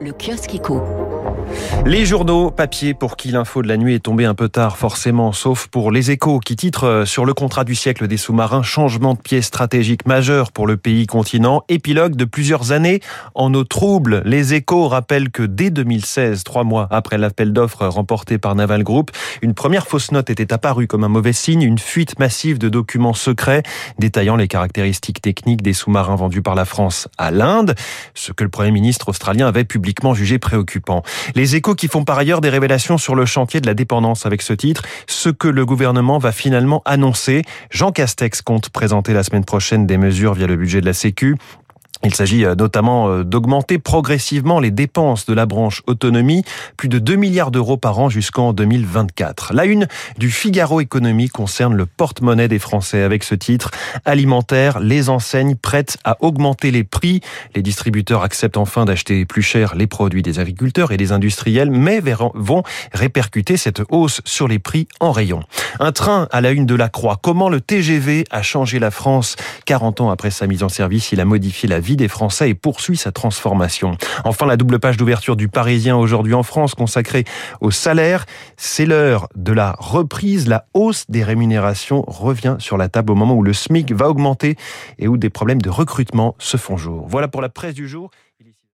le kiosque éco. Les journaux papier pour qui l'info de la nuit est tombée un peu tard forcément, sauf pour les échos qui titrent euh, sur le contrat du siècle des sous-marins, changement de pièce stratégique majeur pour le pays continent, épilogue de plusieurs années en eau trouble. Les échos rappellent que dès 2016, trois mois après l'appel d'offres remporté par Naval Group, une première fausse note était apparue comme un mauvais signe, une fuite massive de documents secrets détaillant les caractéristiques techniques des sous-marins vendus par la France à l'Inde, ce que le Premier ministre australien avait jugé préoccupant. Les échos qui font par ailleurs des révélations sur le chantier de la dépendance avec ce titre, ce que le gouvernement va finalement annoncer. Jean Castex compte présenter la semaine prochaine des mesures via le budget de la Sécu. Il s'agit euh, notamment euh, d'augmenter progressivement les dépenses de la branche autonomie, plus de 2 milliards d'euros par an jusqu'en 2024. La une du Figaro Économie concerne le porte-monnaie des Français avec ce titre alimentaire, les enseignes prêtes à augmenter les prix. Les distributeurs acceptent enfin d'acheter plus cher les produits des agriculteurs et des industriels, mais vont répercuter cette hausse sur les prix en rayon. Un train à la une de la Croix. Comment le TGV a changé la France? 40 ans après sa mise en service, il a modifié vie des Français et poursuit sa transformation. Enfin, la double page d'ouverture du Parisien aujourd'hui en France consacrée au salaire. C'est l'heure de la reprise. La hausse des rémunérations revient sur la table au moment où le SMIC va augmenter et où des problèmes de recrutement se font jour. Voilà pour la presse du jour.